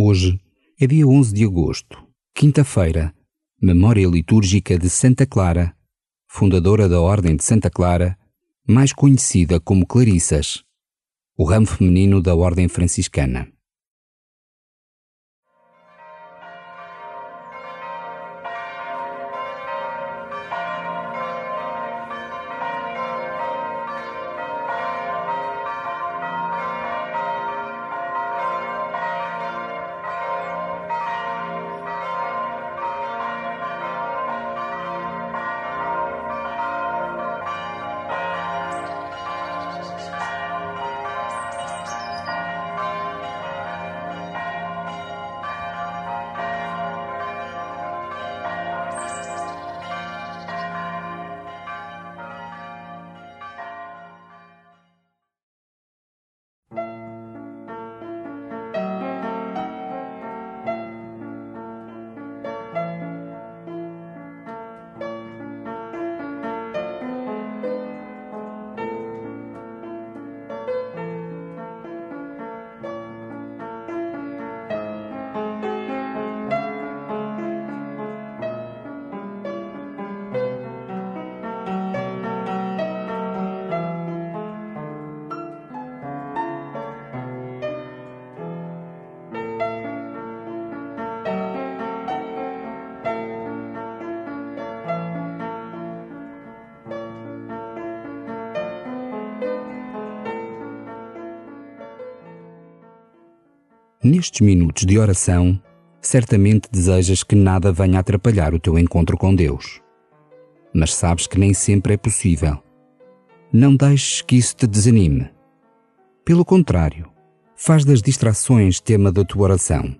Hoje é dia 11 de agosto, quinta-feira, memória litúrgica de Santa Clara, fundadora da Ordem de Santa Clara, mais conhecida como Clarissas, o ramo feminino da Ordem Franciscana. Nestes minutos de oração, certamente desejas que nada venha atrapalhar o teu encontro com Deus. Mas sabes que nem sempre é possível. Não deixes que isso te desanime. Pelo contrário, faz das distrações tema da tua oração.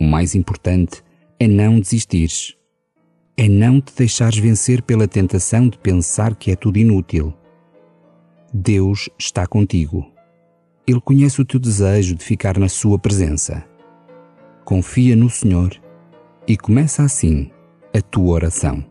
O mais importante é não desistires. É não te deixares vencer pela tentação de pensar que é tudo inútil. Deus está contigo. Ele conhece o teu desejo de ficar na Sua presença. Confia no Senhor e começa assim a tua oração.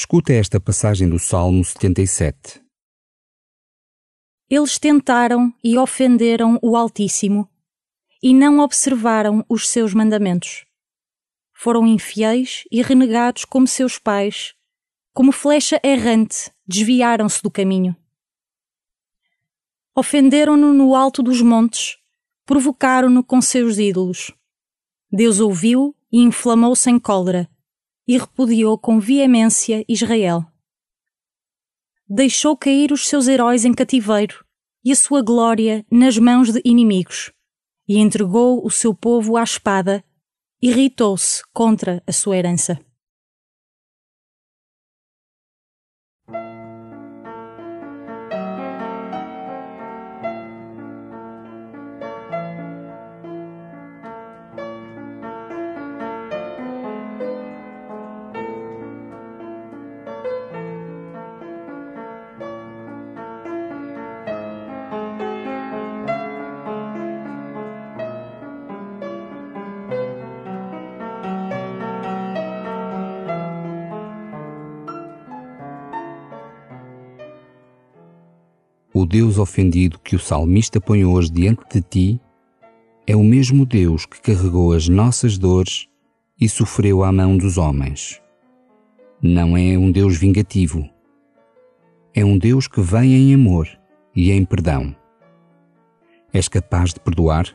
Escuta esta passagem do Salmo 77. Eles tentaram e ofenderam o Altíssimo e não observaram os seus mandamentos. Foram infiéis e renegados como seus pais, como flecha errante, desviaram-se do caminho. Ofenderam-no no alto dos montes, provocaram-no com seus ídolos. Deus ouviu e inflamou-se em cólera e repudiou com veemência Israel. Deixou cair os seus heróis em cativeiro e a sua glória nas mãos de inimigos, e entregou o seu povo à espada irritou-se contra a sua herança. Deus ofendido que o salmista põe hoje diante de ti é o mesmo Deus que carregou as nossas dores e sofreu à mão dos homens. Não é um Deus vingativo. É um Deus que vem em amor e em perdão. És capaz de perdoar?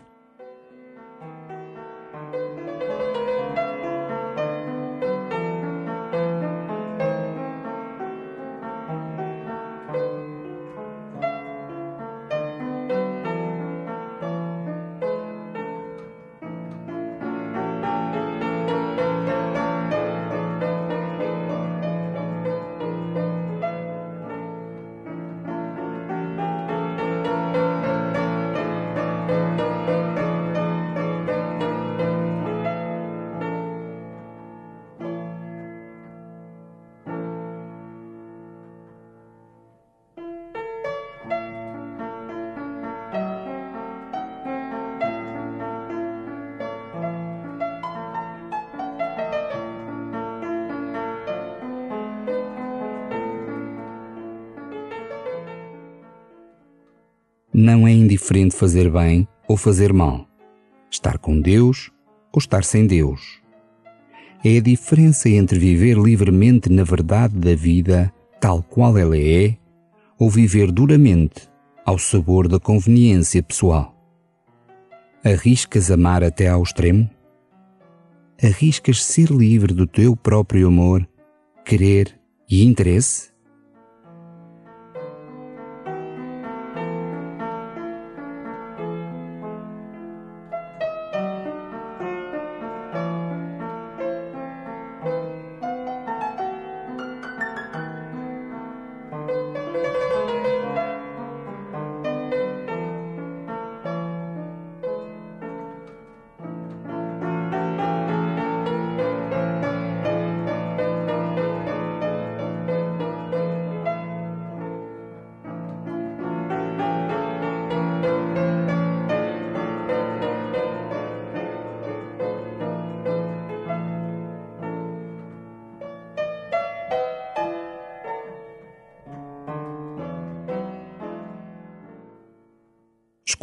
Não é indiferente fazer bem ou fazer mal, estar com Deus ou estar sem Deus. É a diferença entre viver livremente na verdade da vida, tal qual ela é, ou viver duramente ao sabor da conveniência pessoal. Arriscas amar até ao extremo? Arriscas ser livre do teu próprio amor, querer e interesse?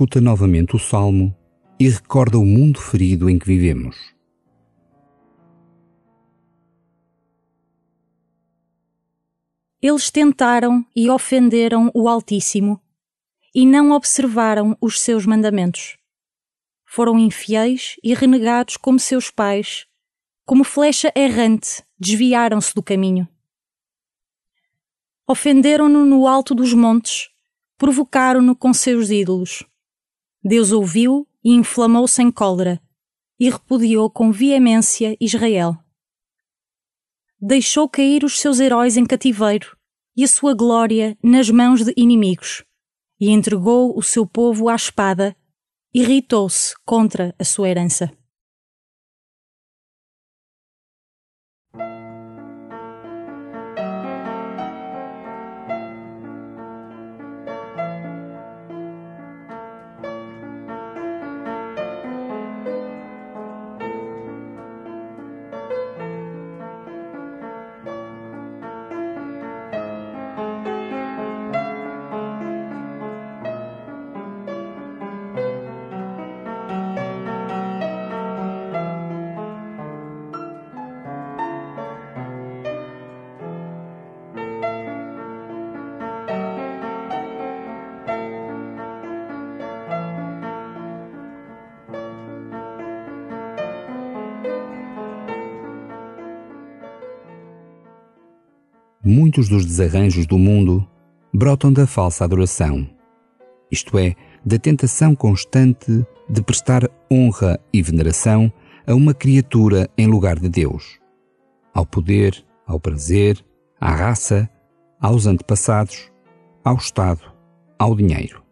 Escuta novamente o salmo e recorda o mundo ferido em que vivemos. Eles tentaram e ofenderam o Altíssimo e não observaram os seus mandamentos. Foram infiéis e renegados como seus pais, como flecha errante, desviaram-se do caminho. Ofenderam-no no alto dos montes, provocaram-no com seus ídolos. Deus ouviu e inflamou-se em cólera e repudiou com veemência Israel. Deixou cair os seus heróis em cativeiro e a sua glória nas mãos de inimigos, e entregou o seu povo à espada, irritou-se contra a sua herança. Muitos dos desarranjos do mundo brotam da falsa adoração, isto é, da tentação constante de prestar honra e veneração a uma criatura em lugar de Deus, ao poder, ao prazer, à raça, aos antepassados, ao Estado, ao dinheiro.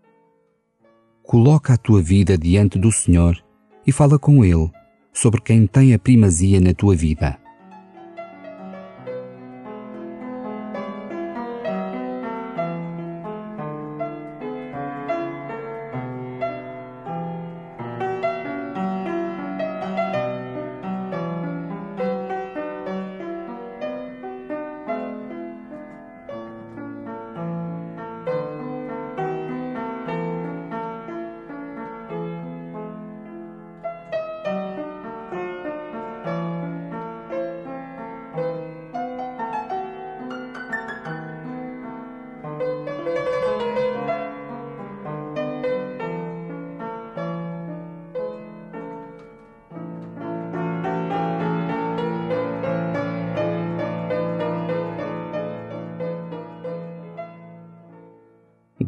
Coloca a tua vida diante do Senhor e fala com Ele sobre quem tem a primazia na tua vida.